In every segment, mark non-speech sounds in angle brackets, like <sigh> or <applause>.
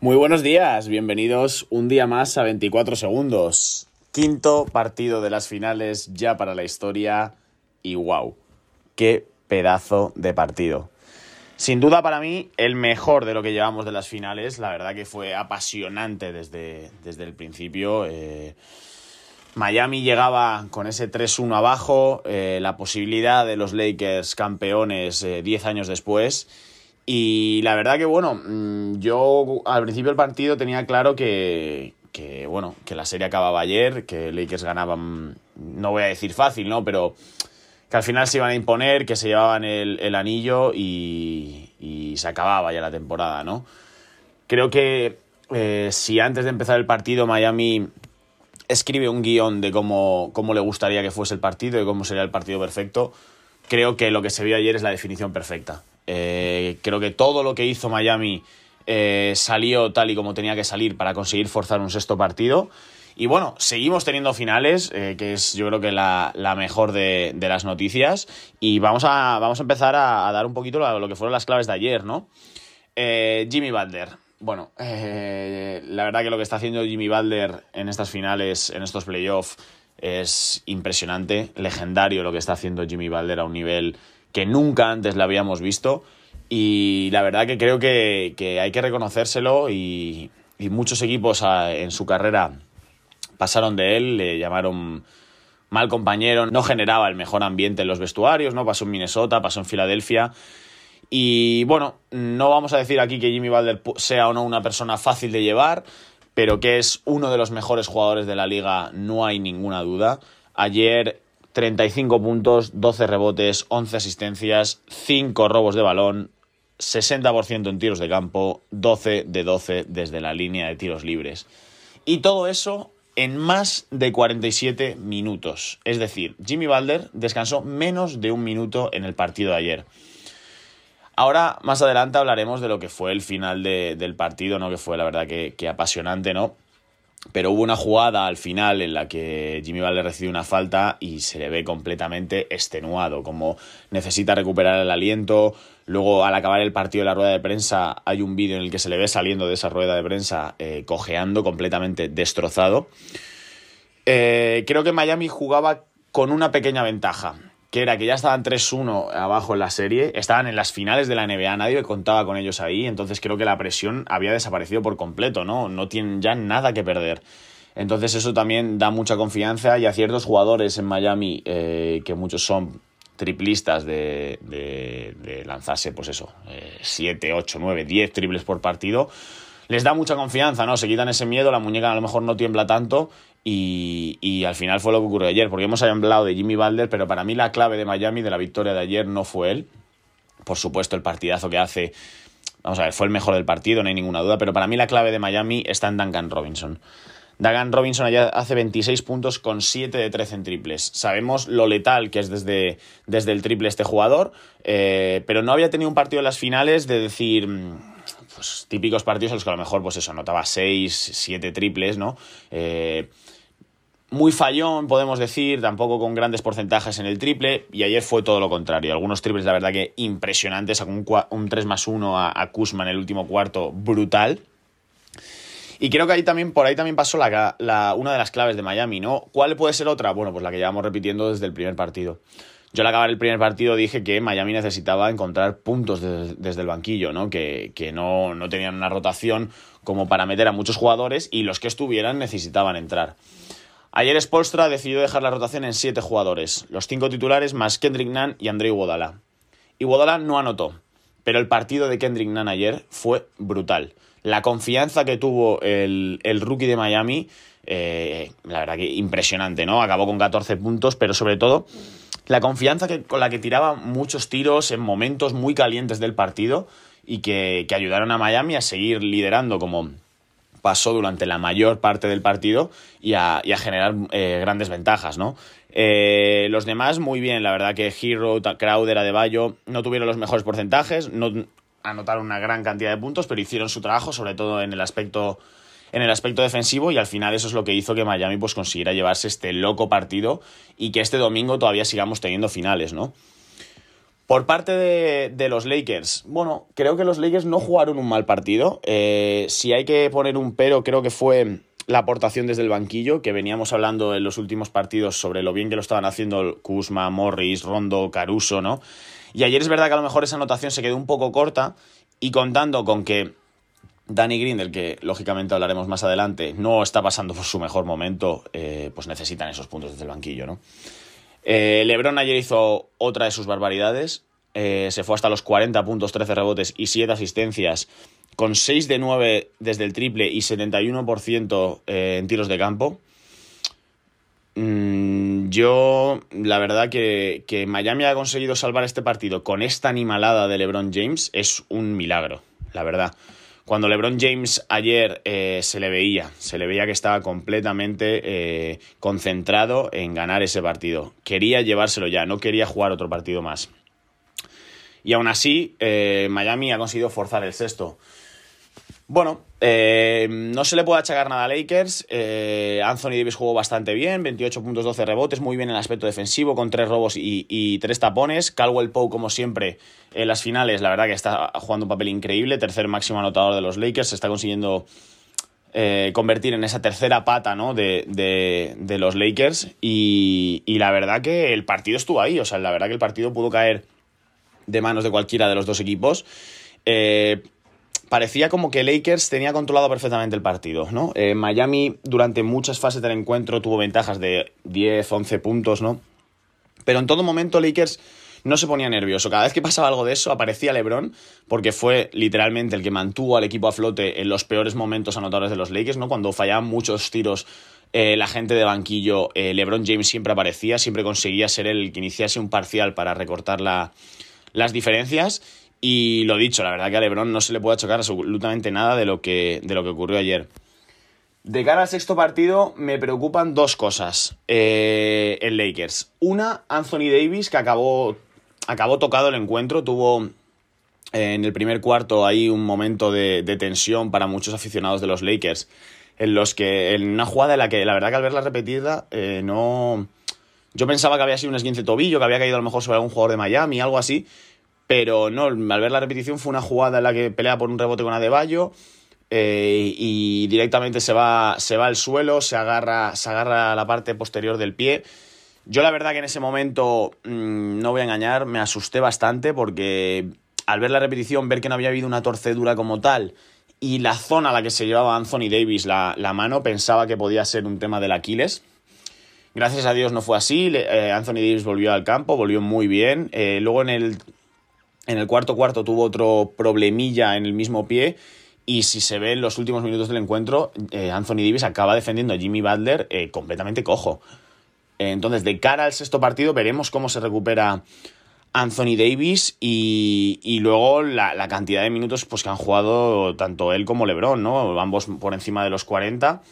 Muy buenos días, bienvenidos un día más a 24 segundos. Quinto partido de las finales ya para la historia y wow, qué pedazo de partido. Sin duda para mí el mejor de lo que llevamos de las finales, la verdad que fue apasionante desde, desde el principio. Eh, Miami llegaba con ese 3-1 abajo, eh, la posibilidad de los Lakers campeones 10 eh, años después y la verdad que, bueno, mm, yo al principio del partido tenía claro que, bueno, que la serie acababa ayer, que Lakers ganaban, no voy a decir fácil, ¿no? Pero que al final se iban a imponer, que se llevaban el, anillo y, y, se acababa ya la temporada, ¿no? Creo que eh, si antes de empezar el partido Miami escribe un guion de cómo, cómo le gustaría que fuese el partido y cómo sería el partido perfecto, creo que lo que se vio ayer es la definición perfecta. Eh, creo que todo lo que hizo Miami eh, salió tal y como tenía que salir para conseguir forzar un sexto partido. Y bueno, seguimos teniendo finales, eh, que es yo creo que la, mejor de, las noticias. Y vamos a, vamos a empezar a, dar un poquito lo, que fueron las claves de ayer, ¿no? Jimmy Butler. Bueno, la verdad que lo que está haciendo Jimmy Butler en estas finales, en estos playoffs, es impresionante, legendario lo que está haciendo Jimmy Butler a un nivel que nunca antes la habíamos visto. Y la verdad que creo que, hay que reconocérselo y, muchos equipos en su carrera pasaron de él, le llamaron mal compañero, no generaba el mejor ambiente en los vestuarios, ¿no? Pasó en Minnesota, pasó en Filadelfia. Y bueno, no vamos a decir aquí que Jimmy Butler sea o no una persona fácil de llevar, pero que es uno de los mejores jugadores de la liga, no hay ninguna duda. Ayer 35 puntos, 12 rebotes, 11 asistencias, 5 robos de balón, 60% en tiros de campo, 12 de 12 desde la línea de tiros libres. Y todo eso en más de 47 minutos. Es decir, Jimmy Balder descansó menos de un minuto en el partido de ayer. Ahora, más adelante hablaremos de lo que fue el final del partido, ¿no? Que fue la verdad que, que apasionante, ¿no? Pero hubo una jugada al final en la que Jimmy Butler recibe una falta y se le ve completamente extenuado, como necesita recuperar el aliento. Luego, al acabar el partido de la rueda de prensa, hay un vídeo en el que se le ve saliendo de esa rueda de prensa eh, cojeando, completamente destrozado. Eh, creo que Miami jugaba con una pequeña ventaja que era que ya estaban 3-1 abajo en la serie, estaban en las finales de la NBA, nadie contaba con ellos ahí, entonces creo que la presión había desaparecido por completo, ¿no? No tienen ya nada que perder. Entonces eso también da mucha confianza y a ciertos jugadores en Miami, eh, que muchos son triplistas de, de, lanzarse, pues eso, 7, 8, 9, 10 triples por partido, les da mucha confianza, ¿no? Se quitan ese miedo, la muñeca a lo mejor no tiembla tanto y, al final fue lo que ocurrió ayer, porque hemos hablado de Jimmy Balder, pero para mí la clave de Miami, de la victoria de ayer, no fue él. Por supuesto, el partidazo que hace, vamos a ver, fue el mejor del partido, no hay ninguna duda, pero para mí la clave de Miami está en Duncan Robinson. Duncan Robinson allá hace 26 puntos con 7 de 13 en triples. Sabemos lo letal que es desde, desde el triple este jugador, eh, pero no había tenido un partido en las finales de decir, mm, pues típicos partidos en los que a lo mejor, pues eso, anotaba 6, 7 triples, ¿no? Eh, muy fallón, podemos decir, tampoco con grandes porcentajes en el triple, y ayer fue todo lo contrario. Algunos triples, la verdad que impresionantes, un, un 3 más 1 a, a Kuzma en el último cuarto, brutal. Y creo que ahí también, por ahí también pasó la, una de las claves de Miami, ¿no? ¿Cuál puede ser otra? Bueno, pues la que llevamos repitiendo desde el primer partido. Yo al acabar el primer partido dije que Miami necesitaba encontrar puntos desde el banquillo, ¿no? Que, que no, no tenían una rotación como para meter a muchos jugadores y los que estuvieran necesitaban entrar. Ayer Spolstra decidió dejar la rotación en siete jugadores, los cinco titulares más Kendrick Nunn y André Iguodala. Iguodala no anotó, pero el partido de Kendrick Nunn ayer fue brutal. La confianza que tuvo el, rookie de Miami, eh, la verdad que impresionante, ¿no? Acabó con 14 puntos, pero sobre todo la confianza con la que tiraba muchos tiros en momentos muy calientes del partido y que, que ayudaron a Miami a seguir liderando como pasó durante la mayor parte del partido y a, generar eh, grandes ventajas, ¿no? Eh, los demás, muy bien, la verdad que Hero, Crowder, Adebayo no tuvieron los mejores porcentajes, no, anotaron una gran cantidad de puntos, pero hicieron su trabajo, sobre todo en el aspecto en el aspecto defensivo y al final eso es lo que hizo que Miami pues consiguiera llevarse este loco partido y que este domingo todavía sigamos teniendo finales, ¿no? Por parte de, los Lakers, bueno, creo que los Lakers no jugaron un mal partido. Eh, si hay que poner un pero, creo que fue la aportación desde el banquillo, que veníamos hablando en los últimos partidos sobre lo bien que lo estaban haciendo Kuzma, Morris, Rondo, Caruso, ¿no? Y ayer es verdad que a lo mejor esa anotación se quedó un poco corta y contando con que Danny Green, del que lógicamente hablaremos más adelante, no está pasando por su mejor momento, eh, pues necesitan esos puntos desde el banquillo, ¿no? Eh, Lebron ayer hizo otra de sus barbaridades, eh, se fue hasta los 40 puntos, 13 rebotes y 7 asistencias, con 6 de 9 desde el triple y 71% en tiros de campo. Mm, yo, la verdad que, que Miami ha conseguido salvar este partido con esta animalada de LeBron James es un milagro, la verdad. Cuando LeBron James ayer eh, se le veía, se le veía que estaba completamente eh, concentrado en ganar ese partido. Quería llevárselo ya, no quería jugar otro partido más. Y aún así, eh, Miami ha conseguido forzar el sexto. Bueno, eh, no se le puede achacar nada a Lakers. Eh, Anthony Davis jugó bastante bien, 28 puntos, 12 rebotes, muy bien en el aspecto defensivo, con tres robos y, y tres tapones. Caldwell Poe, como siempre, en las finales, la verdad que está jugando un papel increíble, tercer máximo anotador de los Lakers, se está consiguiendo eh, convertir en esa tercera pata ¿no? de, de, los Lakers. Y, y, la verdad que el partido estuvo ahí, o sea, la verdad que el partido pudo caer de manos de cualquiera de los dos equipos. Eh, parecía como que Lakers tenía controlado perfectamente el partido, ¿no? Eh, Miami durante muchas fases del encuentro tuvo ventajas de 10, 11 puntos, ¿no? Pero en todo momento Lakers no se ponía nervioso. Cada vez que pasaba algo de eso aparecía LeBron, porque fue literalmente el que mantuvo al equipo a flote en los peores momentos anotadores de los Lakers, ¿no? Cuando fallaban muchos tiros eh, la gente de banquillo, eh, LeBron James siempre aparecía, siempre conseguía ser el que iniciase un parcial para recortar las diferencias. Y lo dicho, la verdad que a LeBron no se le puede chocar absolutamente nada de lo que, de lo que ocurrió ayer. De cara al sexto partido, me preocupan dos cosas eh, en Lakers. Una, Anthony Davis, que acabó, acabó tocado el encuentro, tuvo eh, en el primer cuarto ahí un momento de, tensión para muchos aficionados de los Lakers, en los que, en una jugada en la que la verdad que al verla repetida, eh, no... Yo pensaba que había sido un esguince tobillo, que había caído a lo mejor sobre algún jugador de Miami, algo así, pero no, al ver la repetición fue una jugada en la que pelea por un rebote con Adebayo eh, y directamente se va, se va al suelo, se agarra, se agarra la parte posterior del pie. Yo la verdad que en ese momento, mm, no voy a engañar, me asusté bastante porque al ver la repetición, ver que no había habido una torcedura como tal y la zona a la que se llevaba Anthony Davis la, mano, pensaba que podía ser un tema del Aquiles. Gracias a Dios no fue así. Eh, Anthony Davis volvió al campo, volvió muy bien. Eh, luego en el en el cuarto cuarto tuvo otro problemilla en el mismo pie. Y si se ve en los últimos minutos del encuentro, eh, Anthony Davis acaba defendiendo a Jimmy Butler eh, completamente cojo. entonces, de cara al sexto partido, veremos cómo se recupera Anthony Davis y, luego la, cantidad de minutos pues, que han jugado tanto él como LeBron, ¿no? Ambos por encima de los 40.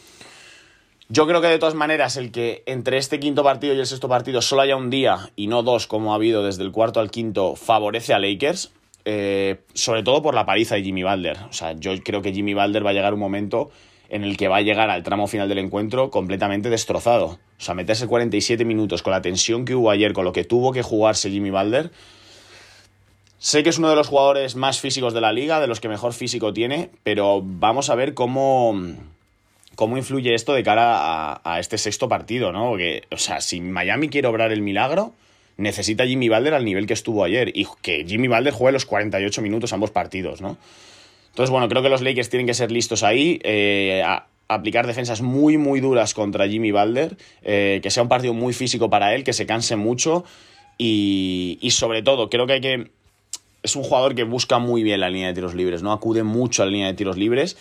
Yo creo que de todas maneras el que entre este quinto partido y el sexto partido solo haya un día y no dos como ha habido desde el cuarto al quinto favorece a Lakers, eh, sobre todo por la paliza de Jimmy Butler. O sea, yo creo que Jimmy Butler va a llegar un momento en el que va a llegar al tramo final del encuentro completamente destrozado. O sea, meterse 47 minutos con la tensión que hubo ayer, con lo que tuvo que jugarse Jimmy Butler. Sé que es uno de los jugadores más físicos de la liga, de los que mejor físico tiene, pero vamos a ver cómo cómo influye esto de cara a, este sexto partido, ¿no? Porque, o sea, si Miami quiere obrar el milagro, necesita Jimmy Balder al nivel que estuvo ayer y que Jimmy Balder juegue los 48 minutos ambos partidos, ¿no? Entonces, bueno, creo que los Lakers tienen que ser listos ahí, eh, aplicar defensas muy, muy duras contra Jimmy Balder, eh, que sea un partido muy físico para él, que se canse mucho y, y sobre todo, creo que hay que... Es un jugador que busca muy bien la línea de tiros libres, ¿no? Acude mucho a la línea de tiros libres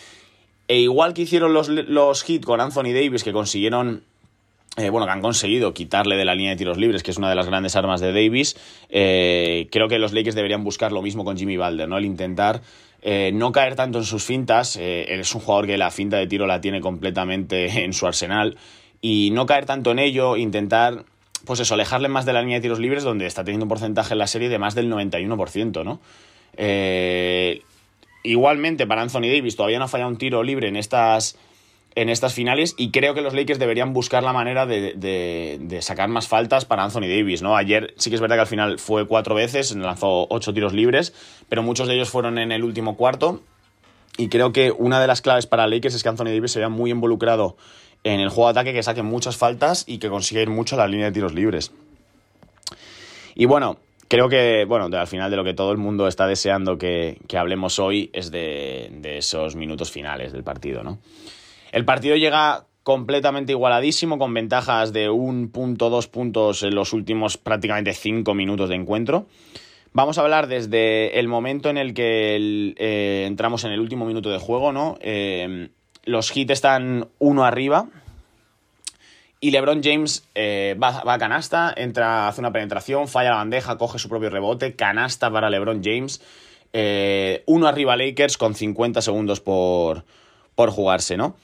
e igual que hicieron los, los hits con Anthony Davis, que consiguieron eh, bueno, que han conseguido quitarle de la línea de tiros libres, que es una de las grandes armas de Davis. Eh, creo que los Lakers deberían buscar lo mismo con Jimmy Balder, ¿no? El intentar eh, no caer tanto en sus fintas. él es un jugador que la finta de tiro la tiene completamente <laughs> en su arsenal. Y no caer tanto en ello, intentar, pues eso, alejarle más de la línea de tiros libres, donde está teniendo un porcentaje en la serie de más del 91%, ¿no? Eh, igualmente, para Anthony Davis todavía no ha fallado un tiro libre en estas, en estas finales y creo que los Lakers deberían buscar la manera de, de, sacar más faltas para Anthony Davis, ¿no? Ayer sí que es verdad que al final fue cuatro veces, lanzó ocho tiros libres, pero muchos de ellos fueron en el último cuarto y creo que una de las claves para Lakers es que Anthony Davis se vea muy involucrado en el juego de ataque, que saque muchas faltas y que consiga ir mucho a la línea de tiros libres. Y bueno, creo que, bueno, al final de lo que todo el mundo está deseando que, hablemos hoy es de, esos minutos finales del partido, ¿no? El partido llega completamente igualadísimo, con ventajas de un punto, dos puntos en los últimos prácticamente cinco minutos de encuentro. Vamos a hablar desde el momento en el que eh, entramos en el último minuto de juego, ¿no? Eh, los hits están uno arriba. Y LeBron James eh, va, a canasta, entra, hace una penetración, falla la bandeja, coge su propio rebote, canasta para LeBron James. uno arriba Lakers con 50 segundos por, por jugarse, ¿no?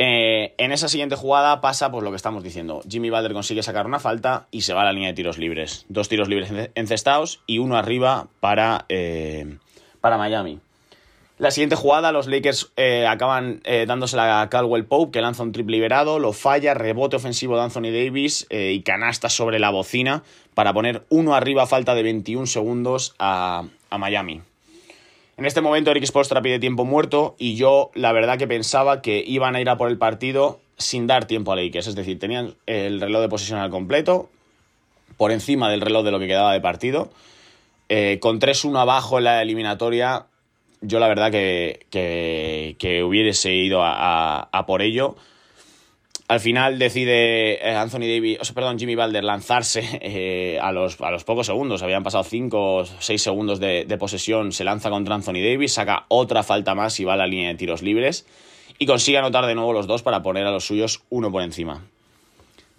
Eh, en esa siguiente jugada pasa pues lo que estamos diciendo. Jimmy Butler consigue sacar una falta y se va a la línea de tiros libres. Dos tiros libres encestados y uno arriba para, eh, para Miami. La siguiente jugada, los Lakers eh, acaban dándosela a Caldwell Pope, que lanza un triple liberado, lo falla, rebote ofensivo de Anthony Davis y canasta sobre la bocina para poner uno arriba a falta de 21 segundos a, a Miami. En este momento Eric Spoelstra pide tiempo muerto y yo la verdad que pensaba que iban a ir a por el partido sin dar tiempo a Lakers. Es decir, tenían el reloj de posesión al completo, por encima del reloj de lo que quedaba de partido. Eh, con 3-1 abajo en la eliminatoria, yo la verdad que, que, hubiese ido a por ello. Al final decide eh, Anthony Davis, o sea, perdón, Jimmy Balder lanzarse <laughs> eh, a, los, a los pocos segundos. Habían pasado 5 o 6 segundos de, posesión. Se lanza contra Anthony Davis, saca otra falta más y va a la línea de tiros libres. Y consigue anotar de nuevo los dos para poner a los suyos uno por encima.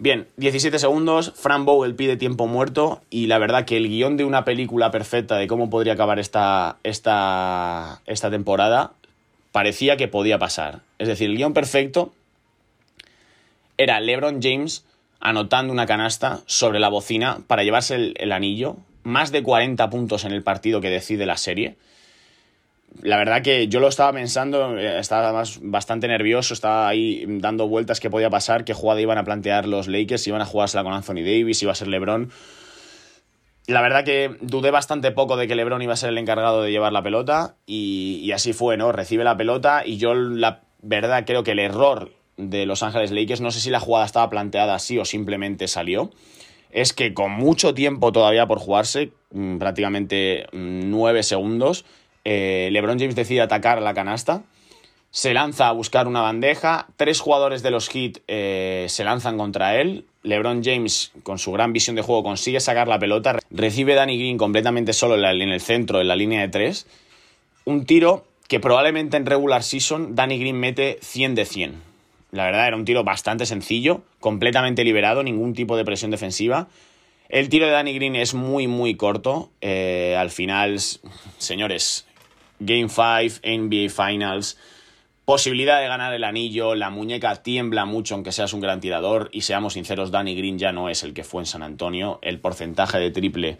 Bien, 17 segundos, Fran Bowell pide tiempo muerto y la verdad que el guion de una película perfecta de cómo podría acabar esta, esta, esta temporada parecía que podía pasar. Es decir, el guion perfecto era LeBron James anotando una canasta sobre la bocina para llevarse el, anillo, más de 40 puntos en el partido que decide la serie. La verdad que yo lo estaba pensando, eh, estaba bastante nervioso, estaba ahí dando vueltas que podía pasar, qué jugada iban a plantear los Lakers, iban a jugársela con Anthony Davis, iba a ser LeBron. La verdad que dudé bastante poco de que LeBron iba a ser el encargado de llevar la pelota y, así fue, ¿no? Recibe la pelota y yo la verdad creo que el error de Los Ángeles Lakers, no sé si la jugada estaba planteada así o simplemente salió, es que con mucho tiempo todavía por jugarse, mm, prácticamente mm, nueve segundos, eh, LeBron James decide atacar la canasta, se lanza a buscar una bandeja, tres jugadores de los Heat eh, se lanzan contra él, LeBron James con su gran visión de juego consigue sacar la pelota, recibe Danny Green completamente solo en, el centro, en la línea de tres, un tiro que probablemente en regular season Danny Green mete 100 de 100 la verdad, era un tiro bastante sencillo, completamente liberado, ningún tipo de presión defensiva. El tiro de Danny Green es muy, muy corto. Eh, al final, señores, Game 5, NBA Finals, posibilidad de ganar el anillo, la muñeca tiembla mucho aunque seas un gran tirador y seamos sinceros, Danny Green ya no es el que fue en San Antonio. El porcentaje de triple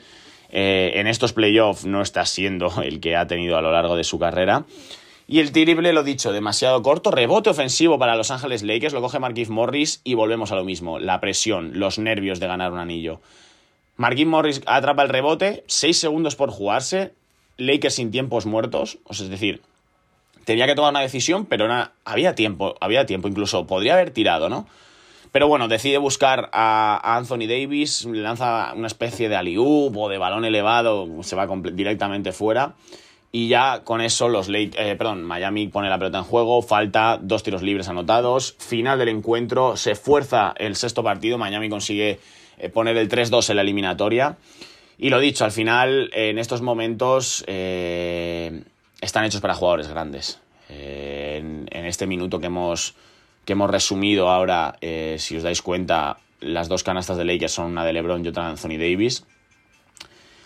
eh, en estos playoffs no está siendo <laughs> el que ha tenido a lo largo de su carrera. Y el triple, lo dicho, demasiado corto. Rebote ofensivo para Los Ángeles Lakers, lo coge Marquise Morris y volvemos a lo mismo. La presión, los nervios de ganar un anillo. Marquise Morris atrapa el rebote, 6 segundos por jugarse. Lakers sin tiempos muertos. O sea, es decir, tenía que tomar una decisión, pero había tiempo, había tiempo. Incluso podría haber tirado, ¿no? Pero bueno, decide buscar a, Anthony Davis, le lanza una especie de alley o de balón elevado, se va directamente fuera. Y ya con eso los eh, perdón, Miami pone la pelota en juego, falta dos tiros libres anotados, final del encuentro, se fuerza el sexto partido, Miami consigue eh, poner el 3-2 en la eliminatoria. Y lo dicho, al final, en estos momentos eh, están hechos para jugadores grandes. En, en, este minuto que hemos, que hemos resumido ahora, si os dais cuenta, las dos canastas de Lakers son una de LeBron y otra de Anthony Davis.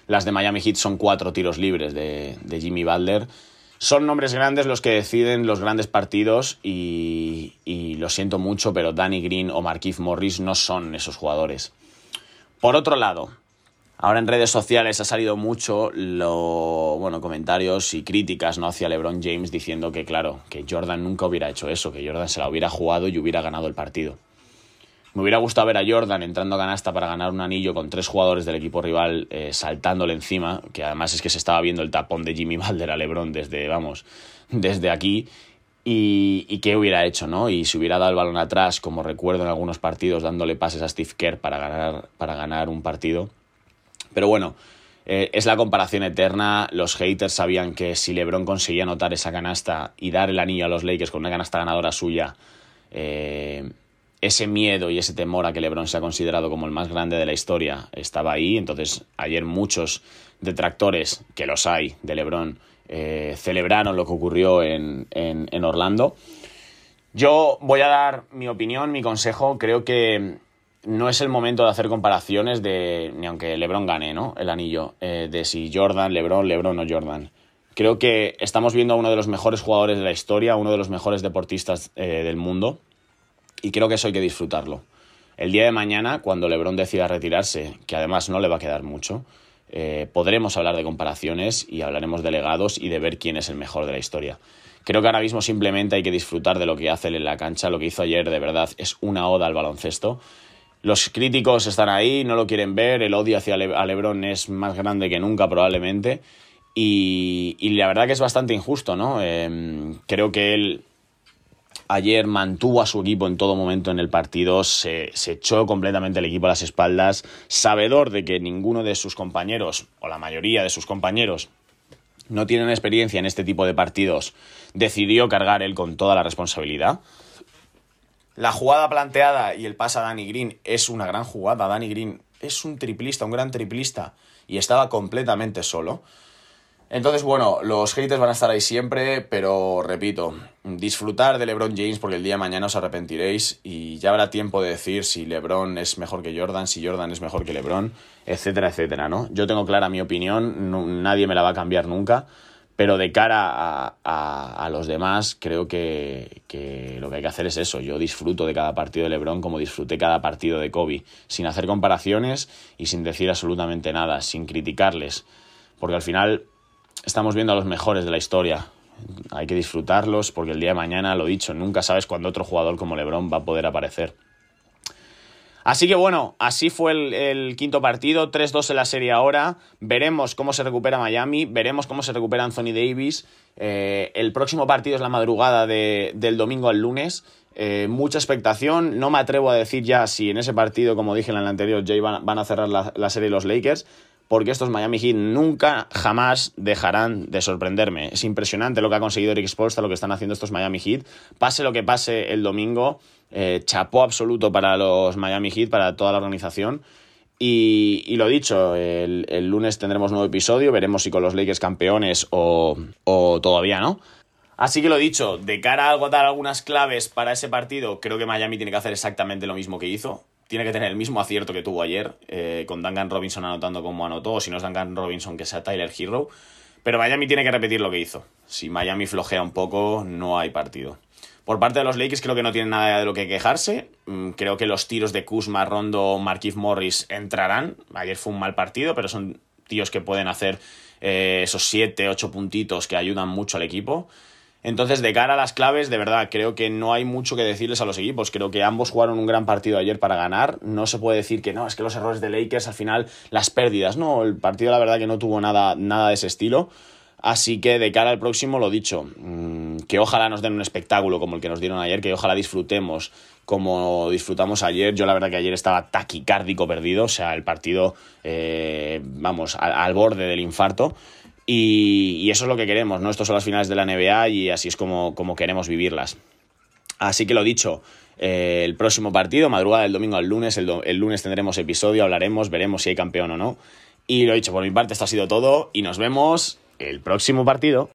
Las de Miami Heat son cuatro tiros libres de, Jimmy Butler. Son nombres grandes los que deciden los grandes partidos y, lo siento mucho, pero Danny Green o Marquise Morris no son esos jugadores. Por otro lado, Ahora en redes sociales ha salido mucho lo, bueno, comentarios y críticas ¿no? hacia LeBron James diciendo que, claro, que Jordan nunca hubiera hecho eso, que Jordan se la hubiera jugado y hubiera ganado el partido. Me hubiera gustado ver a Jordan entrando a canasta para ganar un anillo con tres jugadores del equipo rival eh, saltándole encima, que además es que se estaba viendo el tapón de Jimmy <laughs> Balder a LeBron desde, vamos, desde aquí. Y, y, qué hubiera hecho, ¿no? Y si hubiera dado el balón atrás, como recuerdo en algunos partidos, dándole pases a Steve Kerr para ganar, para ganar un partido. Pero bueno, eh, es la comparación eterna. Los haters sabían que si LeBron conseguía anotar esa canasta y dar el anillo a los Lakers con una canasta ganadora suya, eh, ese miedo y ese temor a que LeBron sea considerado como el más grande de la historia estaba ahí. Entonces, ayer muchos detractores, que los hay, de LeBron, eh, celebraron lo que ocurrió en, en, Orlando. Yo voy a dar mi opinión, mi consejo. Creo que no es el momento de hacer comparaciones de, ni aunque LeBron gane, ¿no? El anillo, eh, de si Jordan, LeBron, LeBron o Jordan. Creo que estamos viendo a uno de los mejores jugadores de la historia, uno de los mejores deportistas eh, del mundo, y creo que eso hay que disfrutarlo. El día de mañana, cuando LeBron decida retirarse, que además no le va a quedar mucho, eh, podremos hablar de comparaciones y hablaremos de legados y de ver quién es el mejor de la historia. Creo que ahora mismo simplemente hay que disfrutar de lo que hace él en la cancha. Lo que hizo ayer, de verdad, es una oda al baloncesto. Los críticos están ahí, no lo quieren ver, el odio hacia LeBron es más grande que nunca probablemente. Y, la verdad que es bastante injusto, ¿no? Em, creo que él ayer mantuvo a su equipo en todo momento en el partido, se, echó completamente el equipo a las espaldas, sabedor de que ninguno de sus compañeros, o la mayoría de sus compañeros, no tienen experiencia en este tipo de partidos, decidió cargar él con toda la responsabilidad. La jugada planteada y el pase a Danny Green es una gran jugada. Danny Green es un triplista, un gran triplista, y estaba completamente solo. Entonces, bueno, los haters van a estar ahí siempre, pero repito, disfrutar de LeBron James porque el día de mañana os arrepentiréis y ya habrá tiempo de decir si LeBron es mejor que Jordan, si Jordan es mejor que LeBron, etcétera, etcétera, ¿no? Yo tengo clara mi opinión, nadie me la va a cambiar nunca, pero de cara a, los demás, creo que, que, lo que hay que hacer es eso. Yo disfruto de cada partido de LeBron como disfruté cada partido de Kobe, sin hacer comparaciones y sin decir absolutamente nada, sin criticarles, porque al final estamos viendo a los mejores de la historia. Hay que disfrutarlos porque el día de mañana, lo dicho, nunca sabes cuándo otro jugador como LeBron va a poder aparecer. Así que bueno, así fue el, quinto partido, 3-2 en la serie ahora. Veremos cómo se recupera Miami, veremos cómo se recupera Anthony Davis. Eh, el próximo partido es la madrugada del domingo al lunes. Eh, mucha expectación. No me atrevo a decir ya si en ese partido, como dije en el anterior, Jay van, a cerrar la, la serie los Lakers porque estos Miami Heat nunca, jamás dejarán de sorprenderme. Es impresionante lo que ha conseguido Eric Spolstra, lo que están haciendo estos Miami Heat. Pase lo que pase el domingo, eh, chapó absoluto para los Miami Heat, para toda la organización. Y, lo dicho, el, lunes tendremos nuevo episodio, veremos si con los Lakers campeones o, o todavía no. Así que lo dicho, de cara a agotar algunas claves para ese partido, creo que Miami tiene que hacer exactamente lo mismo que hizo tiene que tener el mismo acierto que tuvo ayer, eh, con Duncan Robinson anotando como anotó, o si no es Duncan Robinson, que sea Tyler Hero. Pero Miami tiene que repetir lo que hizo. Si Miami flojea un poco, no hay partido. Por parte de los Lakers creo que no tienen nada de lo que quejarse. Mm, creo que los tiros de Kuzma, Rondo, Marquise Morris entrarán. Ayer fue un mal partido, pero son tíos que pueden hacer eh, esos 7, 8 puntitos que ayudan mucho al equipo. Entonces, de cara a las claves, de verdad, creo que no hay mucho que decirles a los equipos. Creo que ambos jugaron un gran partido ayer para ganar. No se puede decir que no, es que los errores de Lakers al final, las pérdidas. No, el partido la verdad que no tuvo nada, nada de ese estilo. Así que de cara al próximo, lo dicho, mm, que ojalá nos den un espectáculo como el que nos dieron ayer, que ojalá disfrutemos como disfrutamos ayer. Yo la verdad que ayer estaba taquicárdico perdido, o sea, el partido, eh, vamos, al borde del infarto. Y, eso es lo que queremos, ¿no? Estos son las finales de la NBA y así es como, como queremos vivirlas. Así que lo dicho, eh, el próximo partido, madrugada del domingo al lunes, el, el, lunes tendremos episodio, hablaremos, veremos si hay campeón o no. Y lo dicho, por mi parte esto ha sido todo y nos vemos el próximo partido.